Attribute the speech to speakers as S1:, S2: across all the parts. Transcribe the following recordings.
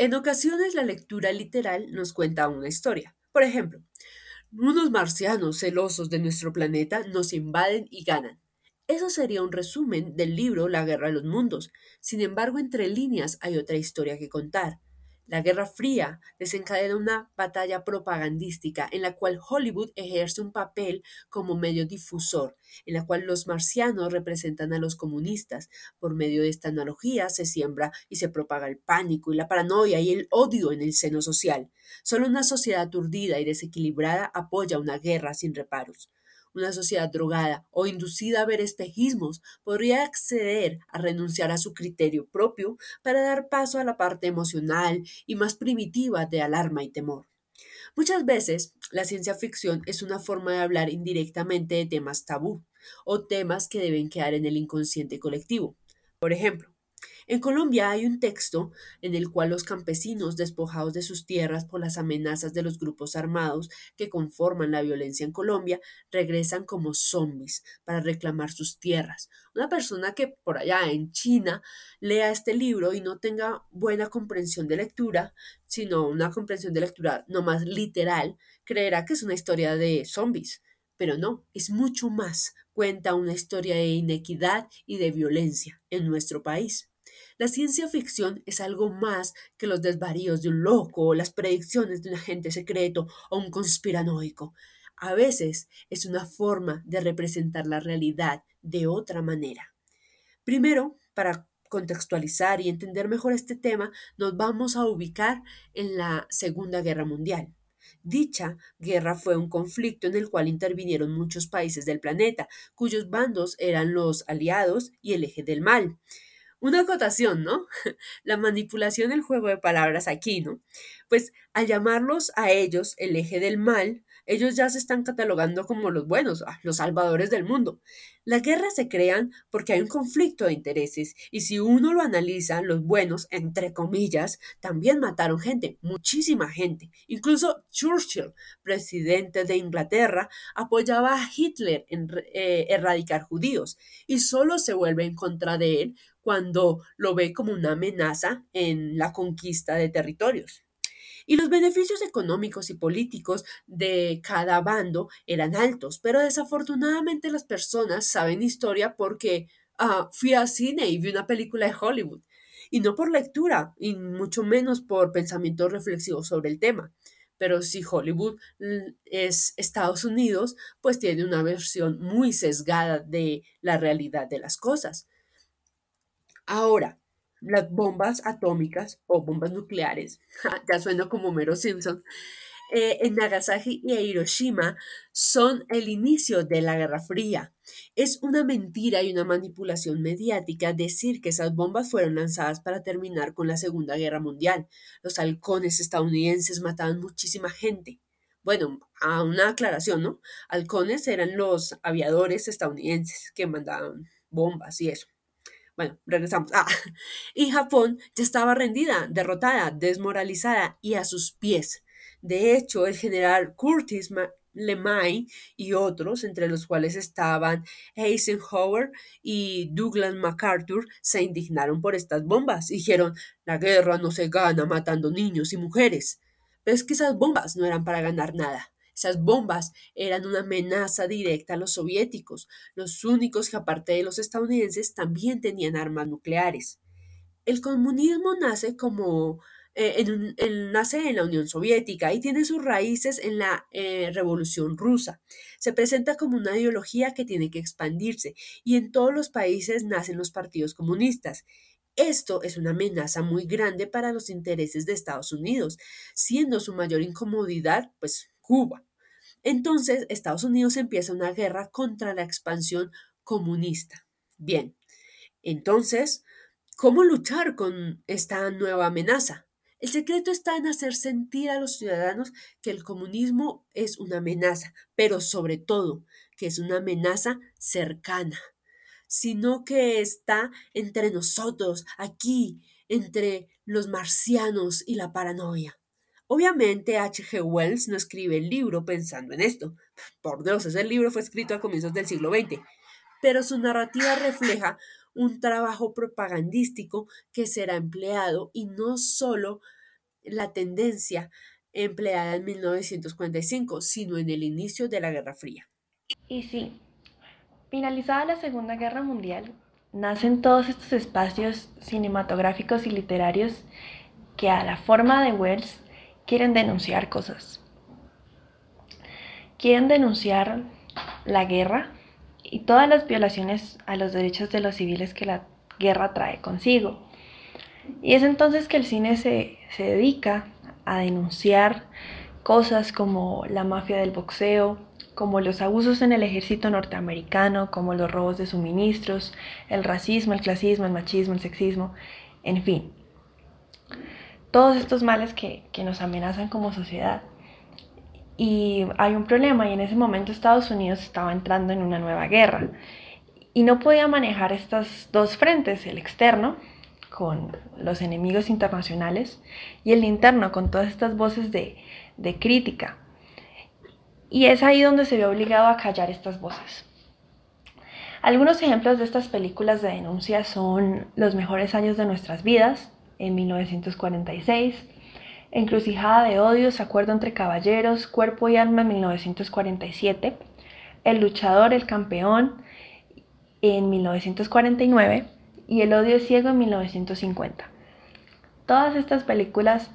S1: En ocasiones la lectura literal nos cuenta una historia. Por ejemplo, unos marcianos celosos de nuestro planeta nos invaden y ganan. Eso sería un resumen del libro La Guerra de los Mundos. Sin embargo, entre líneas hay otra historia que contar. La Guerra Fría desencadena una batalla propagandística en la cual Hollywood ejerce un papel como medio difusor, en la cual los marcianos representan a los comunistas. Por medio de esta analogía se siembra y se propaga el pánico y la paranoia y el odio en el seno social. Solo una sociedad aturdida y desequilibrada apoya una guerra sin reparos. Una sociedad drogada o inducida a ver espejismos podría acceder a renunciar a su criterio propio para dar paso a la parte emocional y más primitiva de alarma y temor. Muchas veces la ciencia ficción es una forma de hablar indirectamente de temas tabú o temas que deben quedar en el inconsciente colectivo. Por ejemplo, en Colombia hay un texto en el cual los campesinos despojados de sus tierras por las amenazas de los grupos armados que conforman la violencia en Colombia regresan como zombies para reclamar sus tierras. Una persona que por allá en China lea este libro y no tenga buena comprensión de lectura, sino una comprensión de lectura no más literal, creerá que es una historia de zombies. Pero no, es mucho más. Cuenta una historia de inequidad y de violencia en nuestro país. La ciencia ficción es algo más que los desvaríos de un loco o las predicciones de un agente secreto o un conspiranoico. A veces es una forma de representar la realidad de otra manera. Primero, para contextualizar y entender mejor este tema, nos vamos a ubicar en la Segunda Guerra Mundial. Dicha guerra fue un conflicto en el cual intervinieron muchos países del planeta, cuyos bandos eran los aliados y el eje del mal. Una acotación, ¿no? La manipulación del juego de palabras aquí, ¿no? Pues al llamarlos a ellos el eje del mal, ellos ya se están catalogando como los buenos, ah, los salvadores del mundo. Las guerras se crean porque hay un conflicto de intereses y si uno lo analiza, los buenos, entre comillas, también mataron gente, muchísima gente. Incluso Churchill, presidente de Inglaterra, apoyaba a Hitler en eh, erradicar judíos y solo se vuelve en contra de él cuando lo ve como una amenaza en la conquista de territorios. Y los beneficios económicos y políticos de cada bando eran altos, pero desafortunadamente las personas saben historia porque ah, fui a cine y vi una película de Hollywood, y no por lectura, y mucho menos por pensamiento reflexivo sobre el tema. Pero si Hollywood mm, es Estados Unidos, pues tiene una versión muy sesgada de la realidad de las cosas. Ahora, las bombas atómicas o bombas nucleares, ya suena como Mero Simpson, eh, en Nagasaki y Hiroshima son el inicio de la Guerra Fría. Es una mentira y una manipulación mediática decir que esas bombas fueron lanzadas para terminar con la Segunda Guerra Mundial. Los halcones estadounidenses mataban muchísima gente. Bueno, a una aclaración, ¿no? Halcones eran los aviadores estadounidenses que mandaban bombas y eso. Bueno, regresamos. Ah, y Japón ya estaba rendida, derrotada, desmoralizada y a sus pies. De hecho, el general Curtis LeMay y otros, entre los cuales estaban Eisenhower y Douglas MacArthur, se indignaron por estas bombas. Dijeron, la guerra no se gana matando niños y mujeres. Pero es que esas bombas no eran para ganar nada. Esas bombas eran una amenaza directa a los soviéticos, los únicos que aparte de los estadounidenses también tenían armas nucleares. El comunismo nace como eh, en, nace en la Unión Soviética y tiene sus raíces en la eh, Revolución Rusa. Se presenta como una ideología que tiene que expandirse y en todos los países nacen los partidos comunistas. Esto es una amenaza muy grande para los intereses de Estados Unidos, siendo su mayor incomodidad, pues, Cuba. Entonces, Estados Unidos empieza una guerra contra la expansión comunista. Bien, entonces, ¿cómo luchar con esta nueva amenaza? El secreto está en hacer sentir a los ciudadanos que el comunismo es una amenaza, pero sobre todo que es una amenaza cercana, sino que está entre nosotros, aquí, entre los marcianos y la paranoia. Obviamente H.G. Wells no escribe el libro pensando en esto. Por Dios, ese libro fue escrito a comienzos del siglo XX. Pero su narrativa refleja un trabajo propagandístico que será empleado y no solo la tendencia empleada en 1945, sino en el inicio de la Guerra Fría.
S2: Y sí, finalizada la Segunda Guerra Mundial, nacen todos estos espacios cinematográficos y literarios que a la forma de Wells quieren denunciar cosas. Quieren denunciar la guerra y todas las violaciones a los derechos de los civiles que la guerra trae consigo. Y es entonces que el cine se, se dedica a denunciar cosas como la mafia del boxeo, como los abusos en el ejército norteamericano, como los robos de suministros, el racismo, el clasismo, el machismo, el sexismo, en fin. Todos estos males que, que nos amenazan como sociedad. Y hay un problema y en ese momento Estados Unidos estaba entrando en una nueva guerra y no podía manejar estos dos frentes, el externo con los enemigos internacionales y el interno con todas estas voces de, de crítica. Y es ahí donde se ve obligado a callar estas voces. Algunos ejemplos de estas películas de denuncia son Los mejores años de nuestras vidas, en 1946, Encrucijada de odios, Acuerdo entre caballeros, Cuerpo y alma en 1947, El luchador, el campeón en 1949 y El odio ciego en 1950. Todas estas películas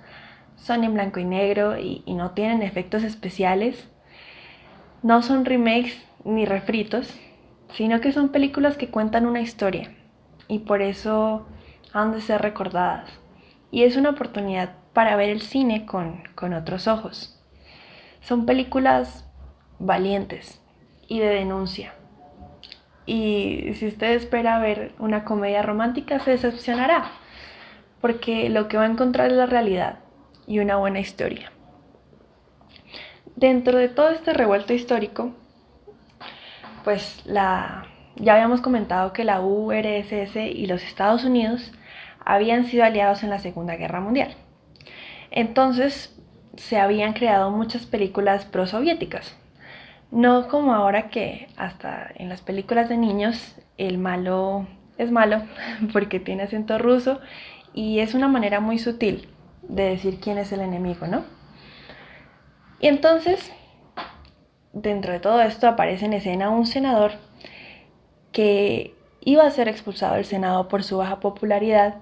S2: son en blanco y negro y, y no tienen efectos especiales, no son remakes ni refritos, sino que son películas que cuentan una historia. Y por eso han de ser recordadas. Y es una oportunidad para ver el cine con, con otros ojos. Son películas valientes y de denuncia. Y si usted espera ver una comedia romántica, se decepcionará, porque lo que va a encontrar es la realidad y una buena historia. Dentro de todo este revuelto histórico, pues la, ya habíamos comentado que la URSS y los Estados Unidos habían sido aliados en la Segunda Guerra Mundial. Entonces se habían creado muchas películas prosoviéticas. No como ahora que hasta en las películas de niños el malo es malo porque tiene acento ruso y es una manera muy sutil de decir quién es el enemigo, ¿no? Y entonces, dentro de todo esto aparece en escena un senador que iba a ser expulsado del Senado por su baja popularidad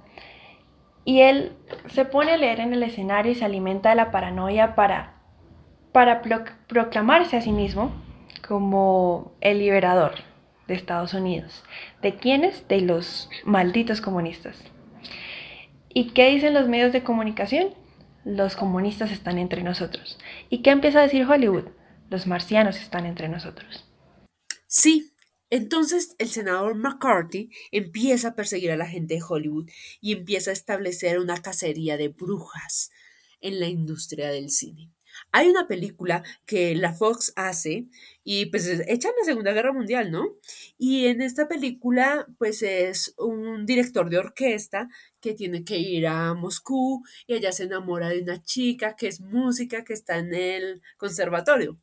S2: y él se pone a leer en el escenario y se alimenta de la paranoia para, para proclamarse a sí mismo como el liberador de Estados Unidos. ¿De quiénes? De los malditos comunistas. ¿Y qué dicen los medios de comunicación? Los comunistas están entre nosotros. ¿Y qué empieza a decir Hollywood? Los marcianos están entre nosotros.
S1: Sí, entonces el senador McCarthy empieza a perseguir a la gente de Hollywood y empieza a establecer una cacería de brujas en la industria del cine. Hay una película que la Fox hace y pues hecha en la Segunda Guerra Mundial, ¿no? Y en esta película pues es un director de orquesta que tiene que ir a Moscú y ella se enamora de una chica que es música que está en el conservatorio.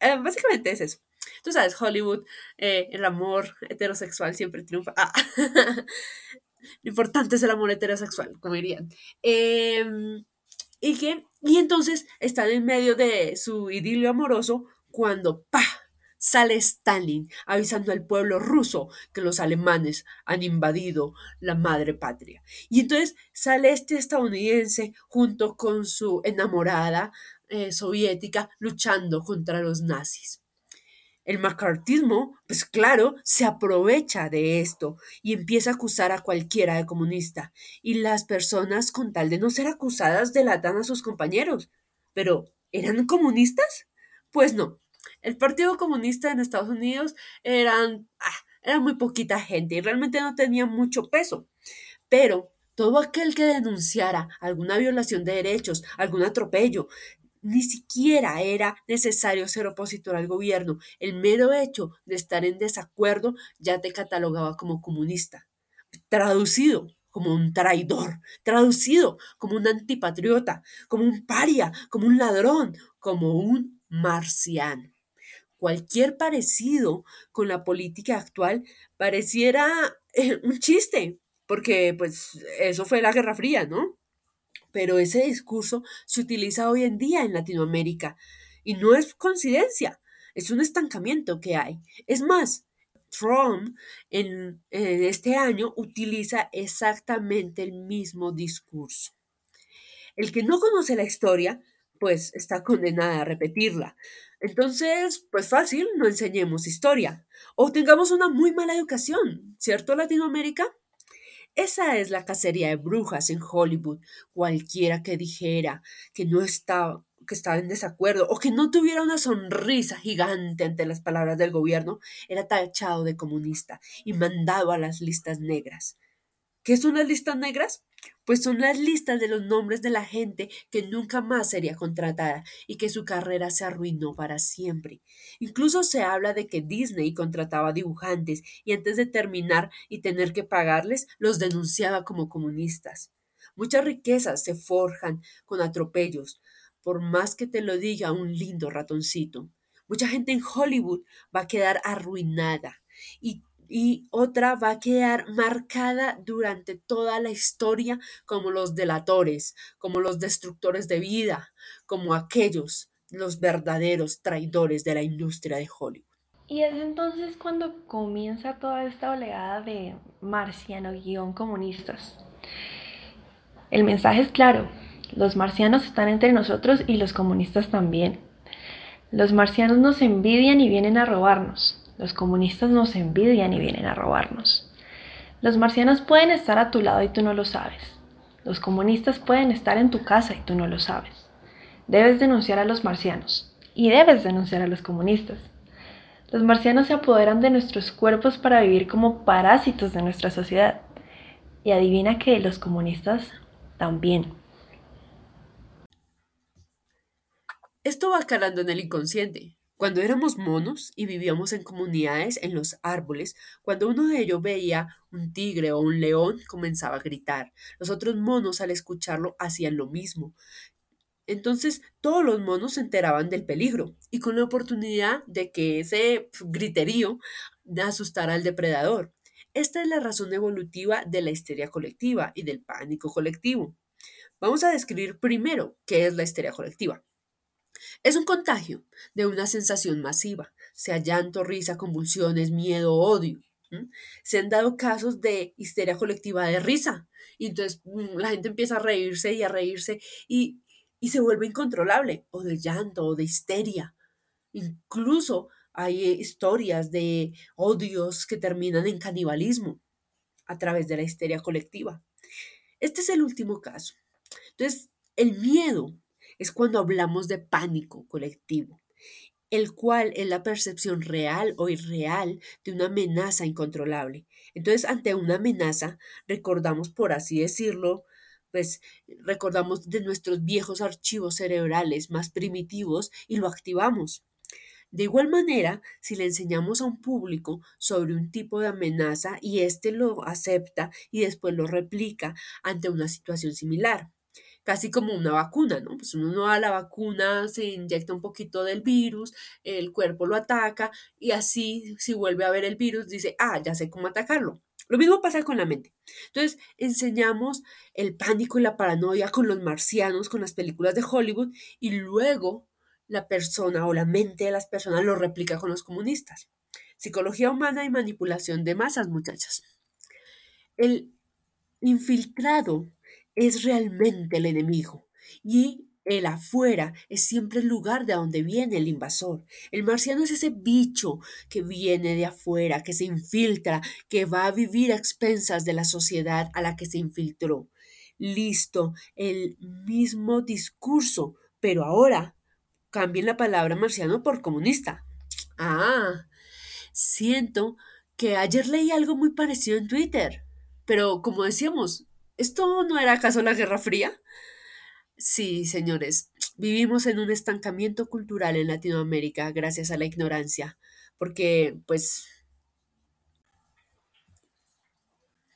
S1: Eh, básicamente es eso. Tú sabes, Hollywood, eh, el amor heterosexual siempre triunfa. Ah. Lo importante es el amor heterosexual, como dirían. Em, y y entonces están en medio de su idilio amoroso cuando ¡pa! sale Stalin avisando al pueblo ruso que los alemanes han invadido la madre patria. Y entonces sale este estadounidense junto con su enamorada eh, soviética luchando contra los nazis. El macartismo, pues claro, se aprovecha de esto y empieza a acusar a cualquiera de comunista. Y las personas, con tal de no ser acusadas, delatan a sus compañeros. Pero, ¿eran comunistas? Pues no. El Partido Comunista en Estados Unidos eran, ah, era muy poquita gente y realmente no tenía mucho peso. Pero todo aquel que denunciara alguna violación de derechos, algún atropello, ni siquiera era necesario ser opositor al gobierno. El mero hecho de estar en desacuerdo ya te catalogaba como comunista. Traducido como un traidor, traducido como un antipatriota, como un paria, como un ladrón, como un marciano. Cualquier parecido con la política actual pareciera eh, un chiste, porque pues eso fue la Guerra Fría, ¿no? Pero ese discurso se utiliza hoy en día en Latinoamérica y no es coincidencia, es un estancamiento que hay. Es más, Trump en, en este año utiliza exactamente el mismo discurso. El que no conoce la historia, pues está condenada a repetirla. Entonces, pues fácil, no enseñemos historia. O tengamos una muy mala educación, ¿cierto Latinoamérica? Esa es la cacería de brujas en Hollywood. Cualquiera que dijera que no estaba que estaba en desacuerdo o que no tuviera una sonrisa gigante ante las palabras del gobierno era tachado de comunista y mandado a las listas negras. ¿Qué son las listas negras? Pues son las listas de los nombres de la gente que nunca más sería contratada y que su carrera se arruinó para siempre. Incluso se habla de que Disney contrataba dibujantes y antes de terminar y tener que pagarles, los denunciaba como comunistas. Muchas riquezas se forjan con atropellos, por más que te lo diga un lindo ratoncito. Mucha gente en Hollywood va a quedar arruinada y y otra va a quedar marcada durante toda la historia como los delatores, como los destructores de vida, como aquellos, los verdaderos traidores de la industria de Hollywood.
S2: Y es entonces cuando comienza toda esta oleada de marciano-comunistas. El mensaje es claro, los marcianos están entre nosotros y los comunistas también. Los marcianos nos envidian y vienen a robarnos. Los comunistas nos envidian y vienen a robarnos. Los marcianos pueden estar a tu lado y tú no lo sabes. Los comunistas pueden estar en tu casa y tú no lo sabes. Debes denunciar a los marcianos y debes denunciar a los comunistas. Los marcianos se apoderan de nuestros cuerpos para vivir como parásitos de nuestra sociedad. Y adivina que los comunistas también.
S1: Esto va calando en el inconsciente. Cuando éramos monos y vivíamos en comunidades en los árboles, cuando uno de ellos veía un tigre o un león, comenzaba a gritar. Los otros monos al escucharlo hacían lo mismo. Entonces todos los monos se enteraban del peligro y con la oportunidad de que ese griterío asustara al depredador. Esta es la razón evolutiva de la histeria colectiva y del pánico colectivo. Vamos a describir primero qué es la histeria colectiva. Es un contagio de una sensación masiva, sea llanto, risa, convulsiones, miedo, odio. Se han dado casos de histeria colectiva de risa. Y entonces mm, la gente empieza a reírse y a reírse y, y se vuelve incontrolable, o de llanto, o de histeria. Incluso hay historias de odios que terminan en canibalismo a través de la histeria colectiva. Este es el último caso. Entonces, el miedo es cuando hablamos de pánico colectivo, el cual es la percepción real o irreal de una amenaza incontrolable. Entonces, ante una amenaza, recordamos, por así decirlo, pues recordamos de nuestros viejos archivos cerebrales más primitivos y lo activamos. De igual manera, si le enseñamos a un público sobre un tipo de amenaza y éste lo acepta y después lo replica ante una situación similar, casi como una vacuna, ¿no? Pues uno no da la vacuna, se inyecta un poquito del virus, el cuerpo lo ataca y así si vuelve a ver el virus dice, ah, ya sé cómo atacarlo. Lo mismo pasa con la mente. Entonces, enseñamos el pánico y la paranoia con los marcianos, con las películas de Hollywood, y luego la persona o la mente de las personas lo replica con los comunistas. Psicología humana y manipulación de masas, muchachas. El infiltrado es realmente el enemigo y el afuera es siempre el lugar de donde viene el invasor. El marciano es ese bicho que viene de afuera, que se infiltra, que va a vivir a expensas de la sociedad a la que se infiltró. Listo, el mismo discurso, pero ahora cambien la palabra marciano por comunista. Ah, siento que ayer leí algo muy parecido en Twitter, pero como decíamos, ¿Esto no era acaso la Guerra Fría? Sí, señores, vivimos en un estancamiento cultural en Latinoamérica gracias a la ignorancia, porque, pues...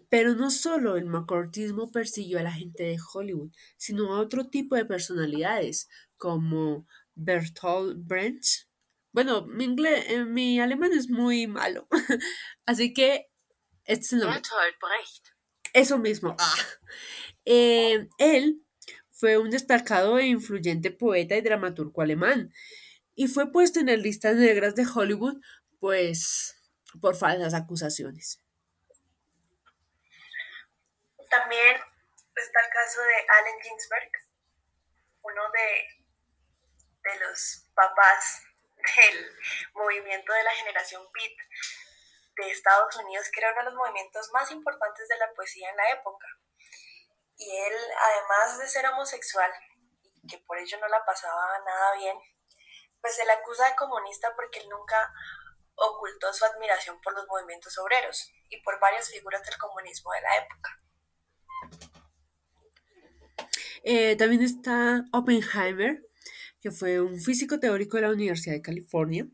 S1: Pero no solo el macortismo persiguió a la gente de Hollywood, sino a otro tipo de personalidades, como Bertolt Brecht. Bueno, mi, inglés, eh, mi alemán es muy malo, así que este nombre. Bertolt Brecht. Eso mismo. Ah. Eh, él fue un destacado e influyente poeta y dramaturgo alemán y fue puesto en las listas negras de Hollywood, pues por falsas acusaciones.
S2: También está el caso de Allen Ginsberg, uno de, de los papás del movimiento de la generación Beat de Estados Unidos, que era uno de los movimientos más importantes de la poesía en la época. Y él, además de ser homosexual, y que por ello no la pasaba nada bien, pues se le acusa de comunista porque él nunca ocultó su admiración por los movimientos obreros y por varias figuras del comunismo de la época.
S1: Eh, también está Oppenheimer, que fue un físico teórico de la Universidad de California,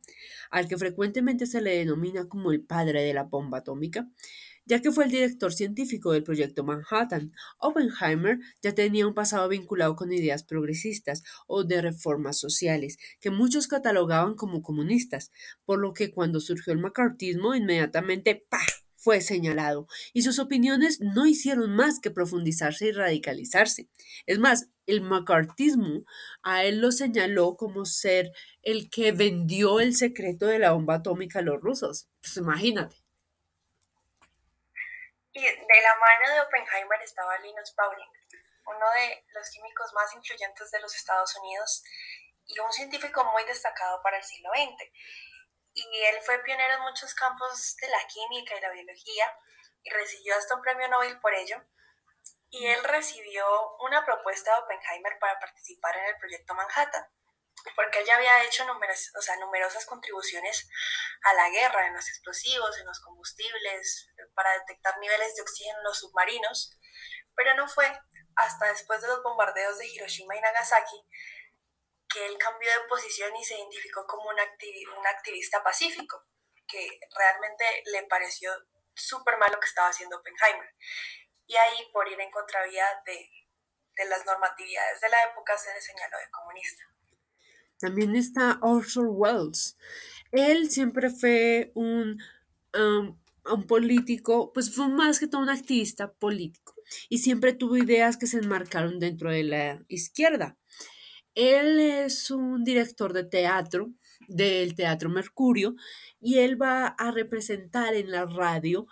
S1: al que frecuentemente se le denomina como el padre de la bomba atómica, ya que fue el director científico del proyecto Manhattan. Oppenheimer ya tenía un pasado vinculado con ideas progresistas o de reformas sociales, que muchos catalogaban como comunistas, por lo que cuando surgió el macartismo, inmediatamente ¡pah! Fue señalado, y sus opiniones no hicieron más que profundizarse y radicalizarse. Es más, el macartismo a él lo señaló como ser el que vendió el secreto de la bomba atómica a los rusos. Pues imagínate.
S2: Y de la mano de Oppenheimer estaba Linus Pauling, uno de los químicos más influyentes de los Estados Unidos y un científico muy destacado para el siglo XX y él fue pionero en muchos campos de la química y la biología y recibió hasta un premio Nobel por ello. Y él recibió una propuesta de Oppenheimer para participar en el proyecto Manhattan, porque él ya había hecho numerosas, o sea, numerosas contribuciones a la guerra en los explosivos, en los combustibles, para detectar niveles de oxígeno en los submarinos, pero no fue hasta después de los bombardeos de Hiroshima y Nagasaki que él cambió de posición y se identificó como un, un activista pacífico, que realmente le pareció súper mal lo que estaba haciendo Oppenheimer. Y ahí, por ir en contravía de, las normatividades de la época, se le señaló de comunista.
S1: También está Orson Welles. Él siempre fue um, un político, pues fue más que todo un activista político y siempre tuvo ideas que se enmarcaron dentro de la izquierda. Él es un director de teatro del Teatro Mercurio y él va a representar en la radio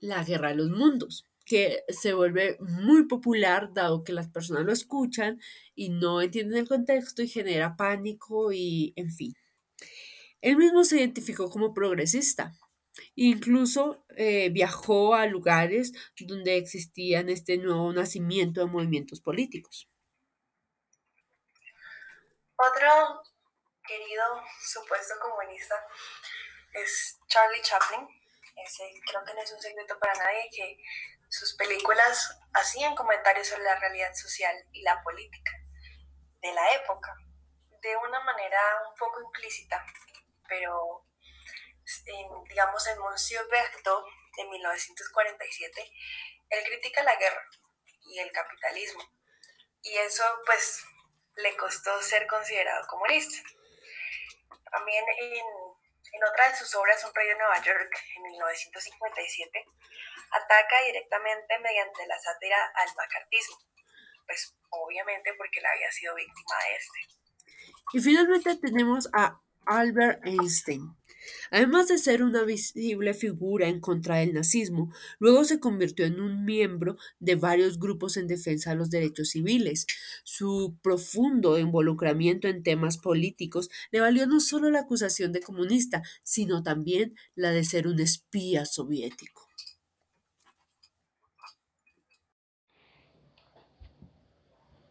S1: la Guerra de los Mundos, que se vuelve muy popular dado que las personas lo escuchan y no entienden el contexto y genera pánico y en fin. Él mismo se identificó como progresista. Incluso eh, viajó a lugares donde existían este nuevo nacimiento de movimientos políticos.
S2: Otro querido supuesto comunista es Charlie Chaplin. Ese creo que no es un secreto para nadie que sus películas hacían comentarios sobre la realidad social y la política de la época, de una manera un poco implícita, pero digamos en Monsieur Berthaud de 1947, él critica la guerra y el capitalismo. Y eso pues le costó ser considerado comunista. También en, otra de sus obras, Un rey de Nueva York, en 1957, ataca directamente mediante la sátira al macartismo, pues obviamente porque él había sido víctima de este.
S1: Y finalmente tenemos a Albert Einstein. Además de ser una visible figura en contra del nazismo, luego se convirtió en un miembro de varios grupos en defensa de los derechos civiles. Su profundo involucramiento en temas políticos le valió no solo la acusación de comunista, sino también la de ser un espía soviético.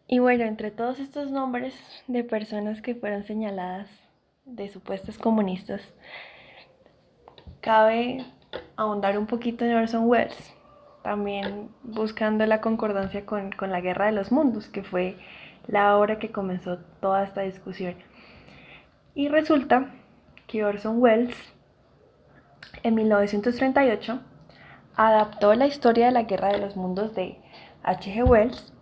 S2: Y bueno, entre todos estos nombres de personas que fueron señaladas de supuestos comunistas, cabe ahondar un poquito en Orson Welles, también buscando la concordancia con, con, la Guerra de los Mundos, que fue la obra que comenzó toda esta discusión. Y resulta que Orson Welles, en 1938, adaptó la historia de la Guerra de los Mundos de H.G. Wells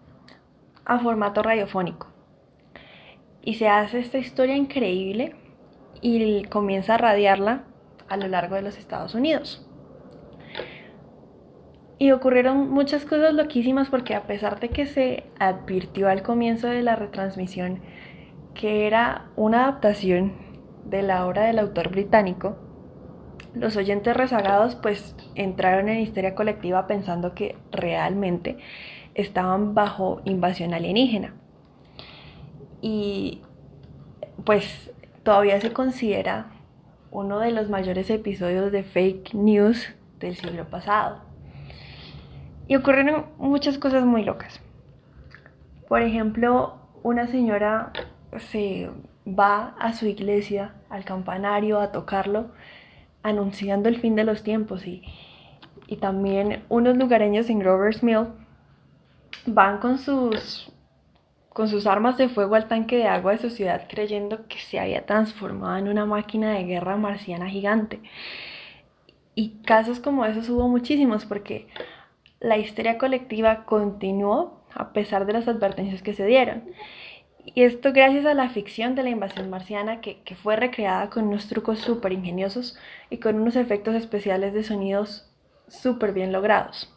S2: a formato radiofónico. Y se hace esta historia increíble y comienza a radiarla a lo largo de los Estados Unidos. Y ocurrieron muchas cosas loquísimas porque a pesar de que se advirtió al comienzo de la retransmisión que era una adaptación de la obra del autor británico, los oyentes rezagados pues entraron en histeria colectiva pensando que realmente estaban bajo invasión alienígena. Y pues todavía se considera uno de los mayores episodios de fake news del siglo pasado. Y ocurrieron muchas cosas muy locas. Por ejemplo, una señora se va a su iglesia, al campanario, a tocarlo, anunciando el fin de los tiempos. Y, y también unos lugareños en Grover's Mill van con sus con sus armas de fuego al tanque de agua de su ciudad creyendo que se había transformado en una máquina de guerra marciana gigante. Y casos como esos hubo muchísimos porque la histeria colectiva continuó a pesar de las advertencias que se dieron. Y esto gracias a la ficción de la invasión marciana que, que fue recreada con unos trucos súper ingeniosos y con unos efectos especiales de sonidos súper bien logrados.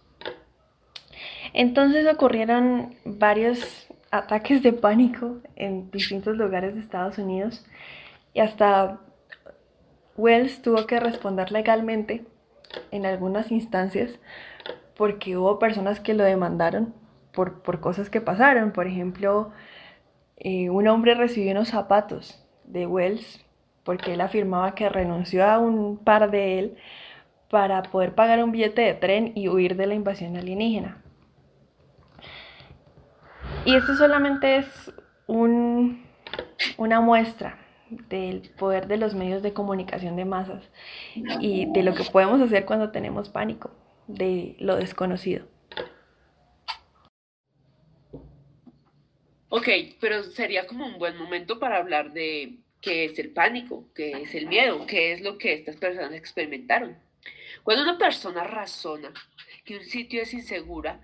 S2: Entonces ocurrieron varios ataques de pánico en distintos lugares de Estados Unidos y hasta Wells tuvo que responder legalmente en algunas instancias porque hubo personas que lo demandaron por, cosas que pasaron. Por ejemplo, eh, un hombre recibió unos zapatos de Wells porque él afirmaba que renunció a un par de él para poder pagar un billete de tren y huir de la invasión alienígena. Y esto solamente es una muestra del poder de los medios de comunicación de masas y de lo que podemos hacer cuando tenemos pánico de lo desconocido.
S1: Ok, pero sería como un buen momento para hablar de qué es el pánico, qué es el miedo, qué es lo que estas personas experimentaron. Cuando una persona razona que un sitio es insegura,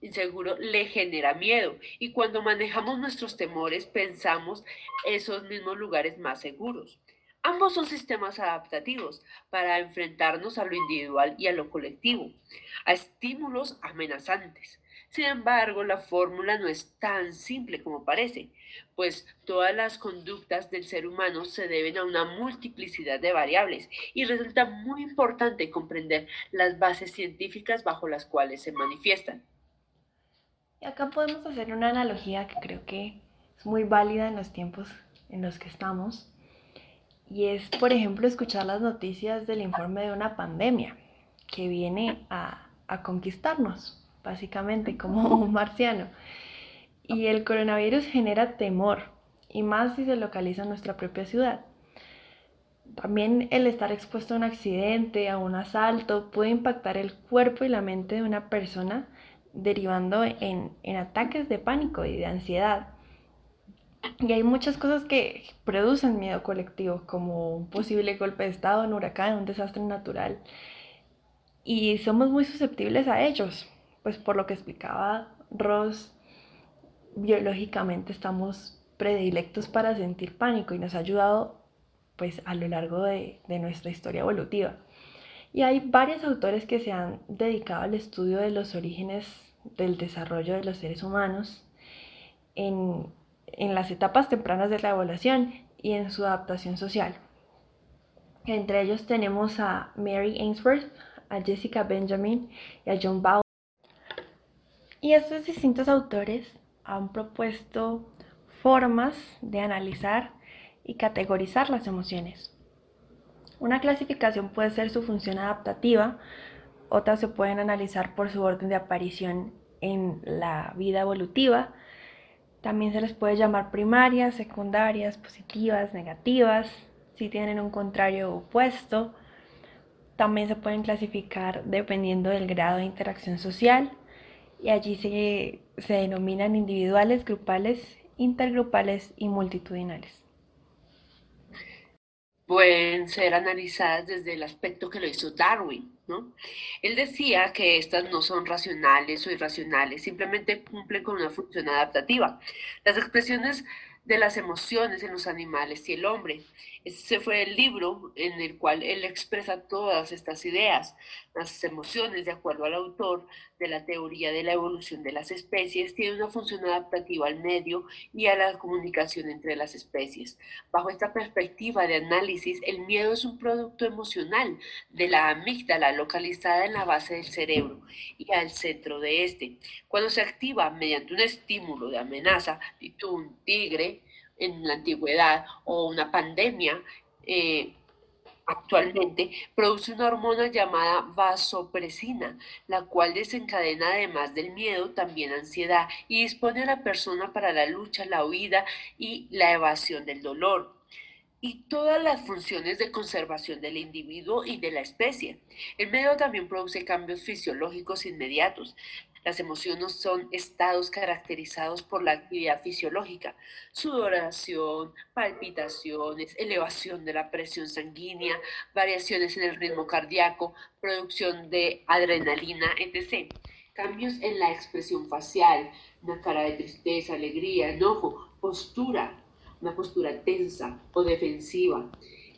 S1: inseguro le genera miedo y cuando manejamos nuestros temores pensamos esos mismos lugares más seguros. Ambos son sistemas adaptativos para enfrentarnos a lo individual y a lo colectivo, a estímulos amenazantes. Sin embargo, la fórmula no es tan simple como parece, pues todas las conductas del ser humano se deben a una multiplicidad de variables y resulta muy importante comprender las bases científicas bajo las cuales se manifiestan.
S2: Y acá podemos hacer una analogía que creo que es muy válida en los tiempos en los que estamos. Y es, por ejemplo, escuchar las noticias del informe de una pandemia que viene a, a conquistarnos, básicamente, como un marciano. Y el coronavirus genera temor, y más si se localiza en nuestra propia ciudad. También el estar expuesto a un accidente, a un asalto, puede impactar el cuerpo y la mente de una persona, derivando en, en ataques de pánico y de ansiedad. Y hay muchas cosas que producen miedo colectivo, como un posible golpe de estado, un huracán, un desastre natural. Y somos muy susceptibles a ellos, pues por lo que explicaba Ross biológicamente estamos predilectos para sentir pánico y nos ha ayudado pues a lo largo de, nuestra historia evolutiva. Y hay varios autores que se han dedicado al estudio de los orígenes del desarrollo de los seres humanos en, en las etapas tempranas de la evolución y en su adaptación social. Entre ellos tenemos a Mary Ainsworth, a Jessica Benjamin y a John Bowles. Y estos distintos autores han propuesto formas de analizar y categorizar las emociones. Una clasificación puede ser su función adaptativa, otras se pueden analizar por su orden de aparición en la vida evolutiva. También se les puede llamar primarias, secundarias, positivas, negativas, si tienen un contrario opuesto. También se pueden clasificar dependiendo del grado de interacción social y allí se, se denominan individuales, grupales, intergrupales y multitudinales.
S1: Pueden ser analizadas desde el aspecto que lo hizo Darwin, ¿no? Él decía que estas no son racionales o irracionales, simplemente cumplen con una función adaptativa. Las expresiones de las emociones en los animales y el hombre. Ese fue el libro en el cual él expresa todas estas ideas, las emociones, de acuerdo al autor de la teoría de la evolución de las especies, tienen una función adaptativa al medio y a la comunicación entre las especies. Bajo esta perspectiva de análisis, el miedo es un producto emocional de la amígdala localizada en la base del cerebro y al centro de este. Cuando se activa mediante un estímulo de amenaza, un tigre, en la antigüedad o una pandemia eh, actualmente, produce una hormona llamada vasopresina, la cual desencadena además del miedo también ansiedad y dispone a la persona para la lucha, la huida y la evasión del dolor y todas las funciones de conservación del individuo y de la especie. El medio también produce cambios fisiológicos inmediatos. Las emociones son estados caracterizados por la actividad fisiológica, sudoración, palpitaciones, elevación de la presión sanguínea, variaciones en el ritmo cardíaco, producción de adrenalina, etc. Cambios en la expresión facial, una cara de tristeza, alegría, enojo, postura, una postura tensa o defensiva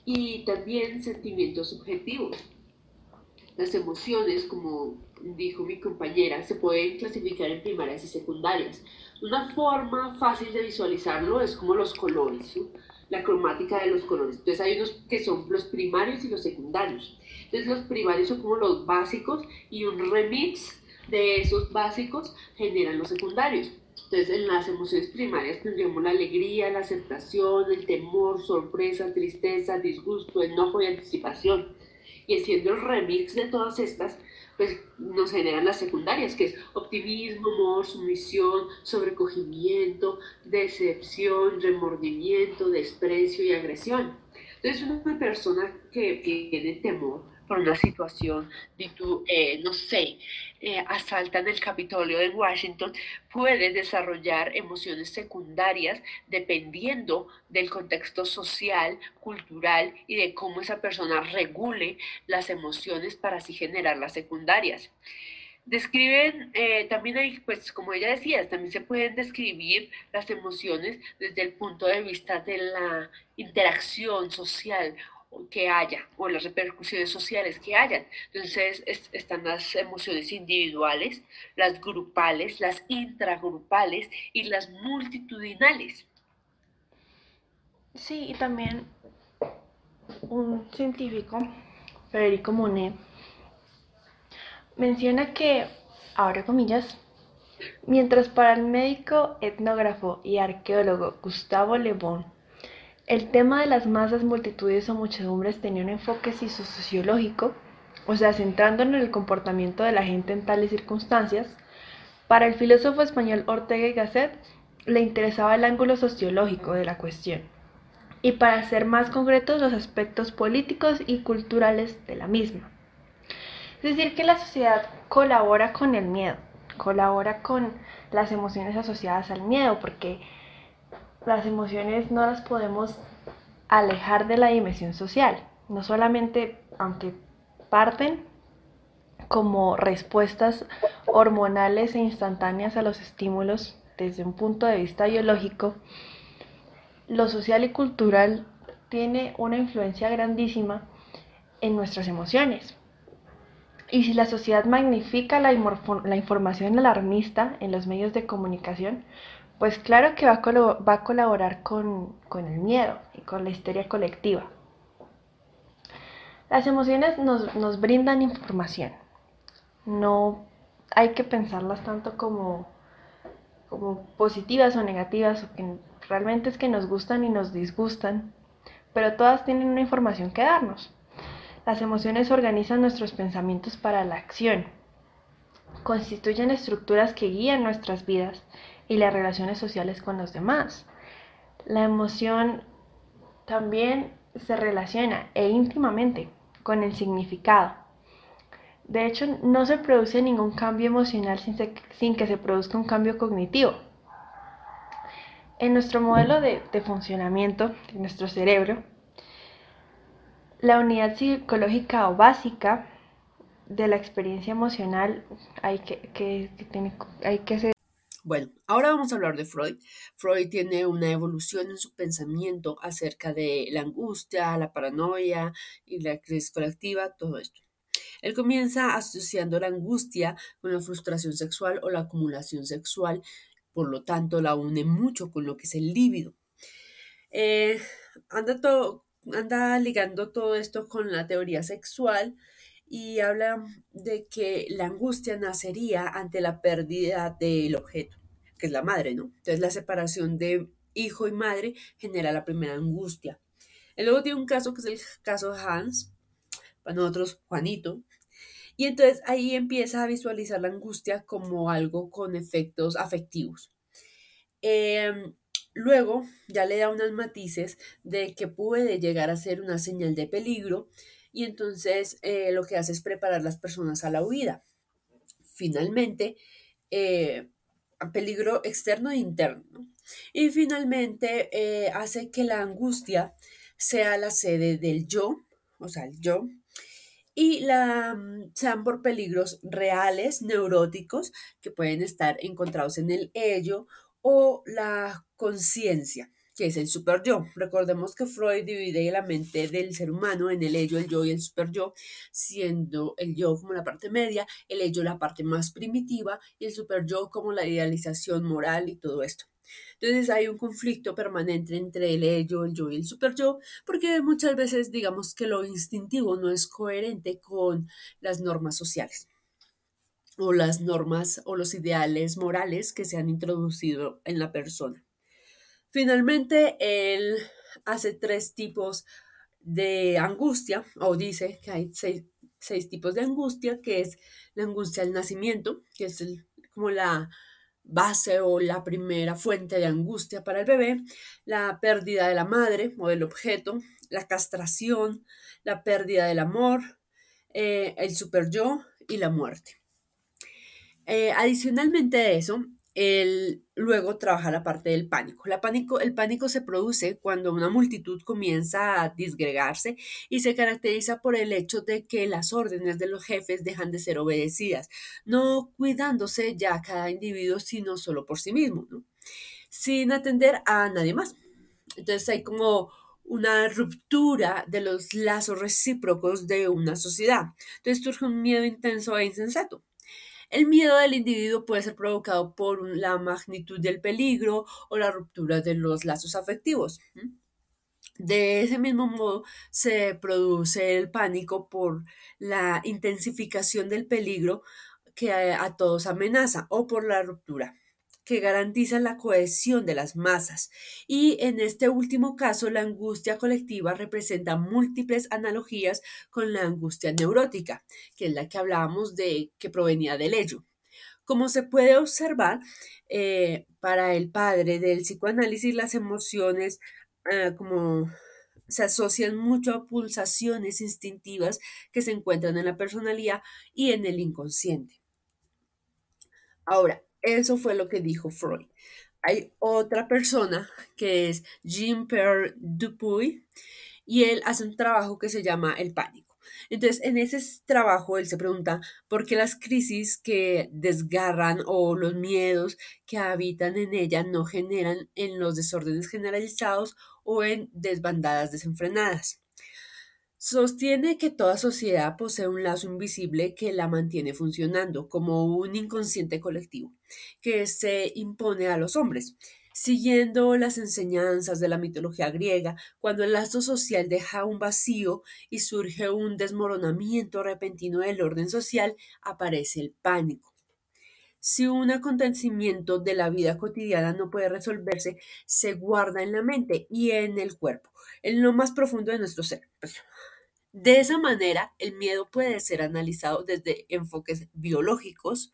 S1: y también sentimientos subjetivos. Las emociones, como dijo mi compañera, se pueden clasificar en primarias y secundarias. Una forma fácil de visualizarlo es como los colores, la cromática de los colores. Entonces hay unos que son los primarios y los secundarios. Entonces los primarios son como los básicos y un remix de esos básicos generan los secundarios. Entonces en las emociones primarias tendríamos la alegría, la aceptación, el temor, sorpresa, tristeza, disgusto, enojo y anticipación. Y haciendo el remix de todas estas, pues nos generan las secundarias, que es optimismo, amor, sumisión, sobrecogimiento, decepción, remordimiento, desprecio y agresión. Entonces una persona que tiene temor por una situación de tu, eh, no sé, eh, asaltan el Capitolio de Washington, puede desarrollar emociones secundarias dependiendo del contexto social, cultural y de cómo esa persona regule las emociones para así generar las secundarias. Describen, eh, también hay, pues como ella decía, también se pueden describir las emociones desde el punto de vista de la interacción social que haya o las repercusiones sociales que hayan. Entonces están las emociones individuales, las grupales, las intragrupales y las multitudinales.
S2: Sí, y también un científico, Federico Monet, menciona que, ahora comillas, mientras para el médico, etnógrafo y arqueólogo Gustavo Le Bon el tema de las masas, multitudes o muchedumbres tenía un enfoque sociológico, o sea, centrando en el comportamiento de la gente en tales circunstancias. Para el filósofo español Ortega y Gasset le interesaba el ángulo sociológico de la cuestión y para ser más concretos los aspectos políticos y culturales de la misma. Es decir, que la sociedad colabora con el miedo, colabora con las emociones asociadas al miedo, porque las emociones no las podemos alejar de la dimensión social. No solamente, aunque parten como respuestas hormonales e instantáneas a los estímulos desde un punto de vista biológico, lo social y cultural tiene una influencia grandísima en nuestras emociones. Y si la sociedad magnifica la, la información alarmista en los medios de comunicación, pues claro que va a, colaborar con, el miedo y con la histeria colectiva. Las emociones nos, brindan información. No hay que pensarlas tanto como, como positivas o negativas, o que realmente es que nos gustan y nos disgustan, pero todas tienen una información que darnos. Las emociones organizan nuestros pensamientos para la acción, constituyen estructuras que guían nuestras vidas y las relaciones sociales con los demás. La emoción también se relaciona e íntimamente con el significado. De hecho, no se produce ningún cambio emocional sin, que se produzca un cambio cognitivo. En nuestro modelo de, funcionamiento de nuestro cerebro, la unidad psicológica o básica de la experiencia emocional hay que, que, hay que
S1: Bueno, ahora vamos a hablar de Freud. Freud tiene una evolución en su pensamiento acerca de la angustia, la paranoia y la crisis colectiva, todo esto. Él comienza asociando la angustia con la frustración sexual o la acumulación sexual, por lo tanto la une mucho con lo que es el líbido. Eh, anda, anda ligando todo esto con la teoría sexual y habla de que la angustia nacería ante la pérdida del objeto, que es la madre, ¿no? Entonces la separación de hijo y madre genera la primera angustia. Él luego tiene un caso que es el caso de Hans, para nosotros Juanito, y entonces ahí empieza a visualizar la angustia como algo con efectos afectivos. Em, luego ya le da unos matices de que puede llegar a ser una señal de peligro y entonces eh, lo que hace es preparar las personas a la huida. Finalmente, eh, peligro externo e interno. Y finalmente eh, hace que la angustia sea la sede del yo, o sea, el yo, y la, mm, sean por peligros reales, neuróticos, que pueden estar encontrados en el ello o la conciencia que es el super yo. Recordemos que Freud divide la mente del ser humano en el ello, el yo y el super yo, siendo el yo como la parte media, el ello la parte más primitiva y el super yo como la idealización moral y todo esto. Entonces hay un conflicto permanente entre el ello, el yo y el super yo, porque muchas veces digamos que lo instintivo no es coherente con las normas sociales o las normas o los ideales morales que se han introducido en la persona. Finalmente, él hace tres tipos de angustia, o dice que hay seis, tipos de angustia, que es la angustia al nacimiento, que es como la base o la primera fuente de angustia para el bebé, la pérdida de la madre o del objeto, la castración, la pérdida del amor, eh, el super yo y la muerte. Eh, adicionalmente a eso, luego trabaja la parte del pánico. El pánico se produce cuando una multitud comienza a disgregarse y se caracteriza por el hecho de que las órdenes de los jefes dejan de ser obedecidas, no cuidándose ya cada individuo, sino solo por sí mismo, sin atender a nadie más. Entonces hay como una ruptura de los lazos recíprocos de una sociedad. Entonces surge un miedo intenso e insensato. El miedo del individuo puede ser provocado por la magnitud del peligro o la ruptura de los lazos afectivos. De ese mismo modo se produce el pánico por la intensificación del peligro que a todos amenaza o por la ruptura que garantizan la cohesión de las masas. Y en este último caso, la angustia colectiva representa múltiples analogías con la angustia neurótica, que es la que hablábamos de que provenía del ello. Como se puede observar, eh, para el padre del psicoanálisis, las emociones ah, como se asocian mucho a pulsaciones instintivas que se encuentran en la personalidad y en el inconsciente. Ahora, eso fue lo que dijo Freud. Hay otra persona que es Jean-Pierre Dupuy y él hace un trabajo que se llama el pánico. Entonces, en ese trabajo él se pregunta por qué las crisis que desgarran o los miedos que habitan en ella no generan en los desórdenes generalizados o en desbandadas desenfrenadas. Sostiene que toda sociedad posee un lazo invisible que la mantiene funcionando como un inconsciente colectivo que se impone a los hombres. Siguiendo las enseñanzas de la mitología griega, cuando el lazo social deja un vacío y surge un desmoronamiento repentino del orden social, aparece el pánico. Si un acontecimiento de la vida cotidiana no puede resolverse, se guarda en la mente y en el cuerpo, en lo más profundo de nuestro ser. Pues, de esa manera, el miedo puede ser analizado desde enfoques biológicos,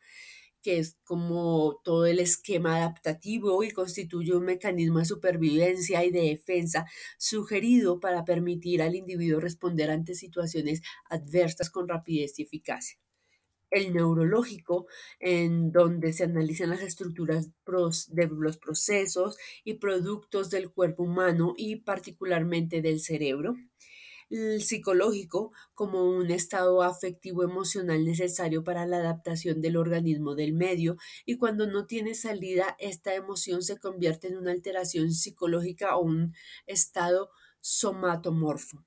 S1: que es como todo el esquema adaptativo y constituye un mecanismo de supervivencia y de defensa sugerido para permitir al individuo responder ante situaciones adversas con rapidez y eficacia. El neurológico, en donde se analizan las estructuras de los procesos y productos del cuerpo humano y particularmente del cerebro psicológico como un estado afectivo emocional necesario para la adaptación del organismo del medio y cuando no tiene salida esta emoción se convierte en una alteración psicológica o un estado somatomorfo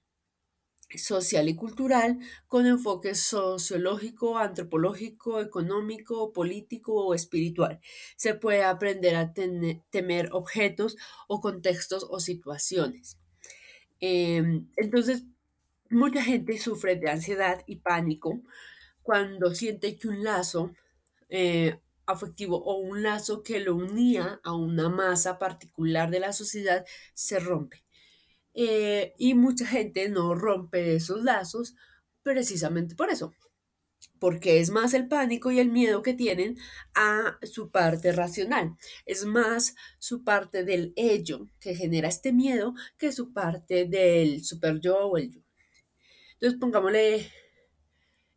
S1: social y cultural con enfoque sociológico, antropológico, económico, político o espiritual. Se puede aprender a temer objetos o contextos o situaciones. Em, entonces, mucha gente sufre de ansiedad y pánico cuando siente que un lazo eh, afectivo o un lazo que lo unía a una masa particular de la sociedad se rompe. Eh, y mucha gente no rompe esos lazos precisamente por eso, porque es más el pánico y el miedo que tienen a su parte racional, es más su parte del ello que genera este miedo que su parte del super yo o el yo. Entonces pongámosle,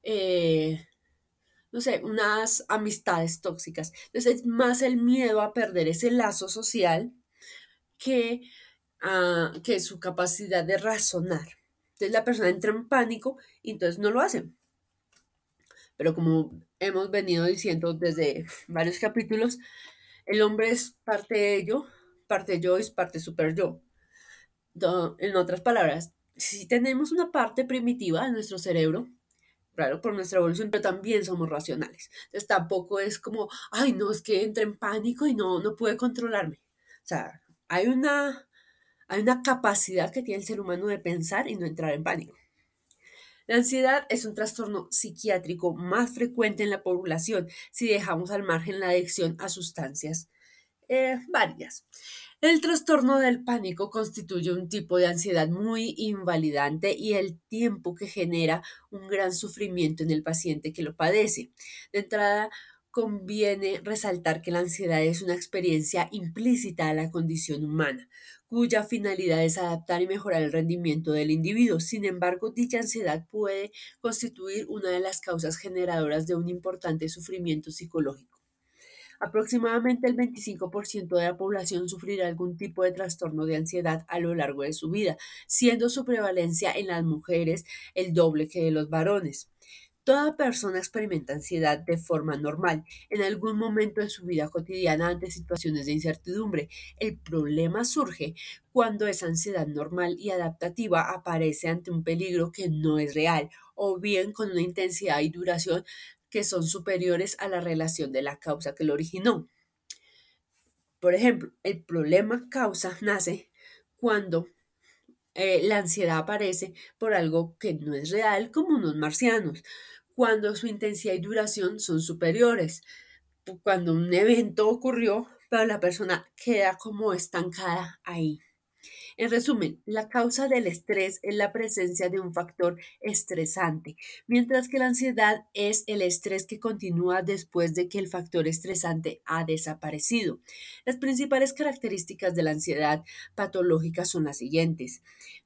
S1: eh, no sé, unas amistades tóxicas. Entonces es más el miedo a perder ese lazo social que que su capacidad de razonar. Entonces la persona entra en pánico y entonces no lo hace. Pero como hemos venido diciendo desde varios capítulos, el hombre es parte de ello, parte yo es parte super yo. En otras palabras, si tenemos una parte primitiva de nuestro cerebro, claro, por nuestra evolución, pero también somos racionales. Entonces tampoco es como, ay, no, es que entra en pánico y no, no puede controlarme. O sea, hay una hay una capacidad que tiene el ser humano de pensar y no entrar en pánico. La ansiedad es un trastorno psiquiátrico más frecuente en la población si dejamos al margen la adicción a sustancias eh, varias. El trastorno del pánico constituye un tipo de ansiedad muy invalidante y el tiempo que genera un gran sufrimiento en el paciente que lo padece. De entrada, conviene resaltar que la ansiedad es una experiencia implícita a la condición humana, cuya finalidad es adaptar y mejorar el rendimiento del individuo. Sin embargo, dicha ansiedad puede constituir una de las causas generadoras de un importante sufrimiento psicológico. Aproximadamente el 25% de la población sufrirá algún tipo de trastorno de ansiedad a lo largo de su vida, siendo su prevalencia en las mujeres el doble que de los varones. Toda persona experimenta ansiedad de forma normal en algún momento de su vida cotidiana ante situaciones de incertidumbre. El problema surge cuando esa ansiedad normal y adaptativa aparece ante un peligro que no es real o bien con una intensidad y duración que son superiores a la relación de la causa que lo originó. Por ejemplo, el problema causa nace cuando eh, la ansiedad aparece por algo que no es real, como unos marcianos, cuando su intensidad y duración son superiores, cuando un evento ocurrió, pero la persona queda como estancada ahí. En resumen, la causa del estrés es la presencia de un factor estresante, mientras que la ansiedad es el estrés que continúa después de que el factor estresante ha desaparecido. Las principales características de la ansiedad patológica son las siguientes.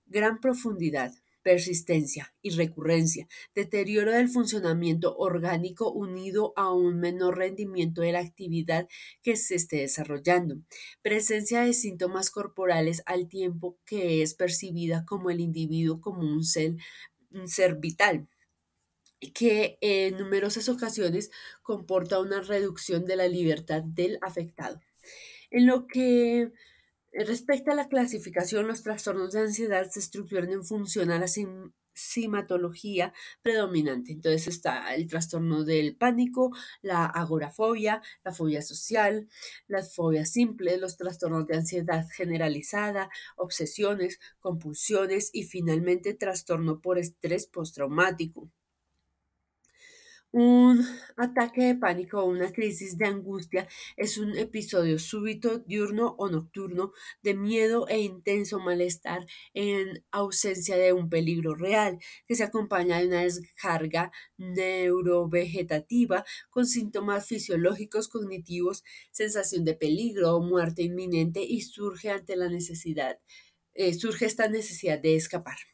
S1: Gran profundidad, persistencia y recurrencia, deterioro del funcionamiento orgánico unido a un menor rendimiento de la actividad que se esté desarrollando, presencia de síntomas corporales al tiempo que es percibida como el individuo como un ser, un ser vital que en numerosas ocasiones comporta una reducción de la libertad del afectado. En lo que Respecto a la clasificación, los trastornos de ansiedad se estructuran en función a la simatología predominante. Entonces está el trastorno del pánico, la agorafobia, la fobia social, las fobias simples, los trastornos de ansiedad generalizada, obsesiones, compulsiones y finalmente trastorno por estrés postraumático. Un ataque de pánico o una crisis de angustia es un episodio súbito, diurno o nocturno de miedo e intenso malestar en ausencia de un peligro real, que se acompaña de una descarga neurovegetativa con síntomas fisiológicos, cognitivos, sensación de peligro o muerte inminente y surge ante la necesidad, eh, surge esta necesidad de escapar.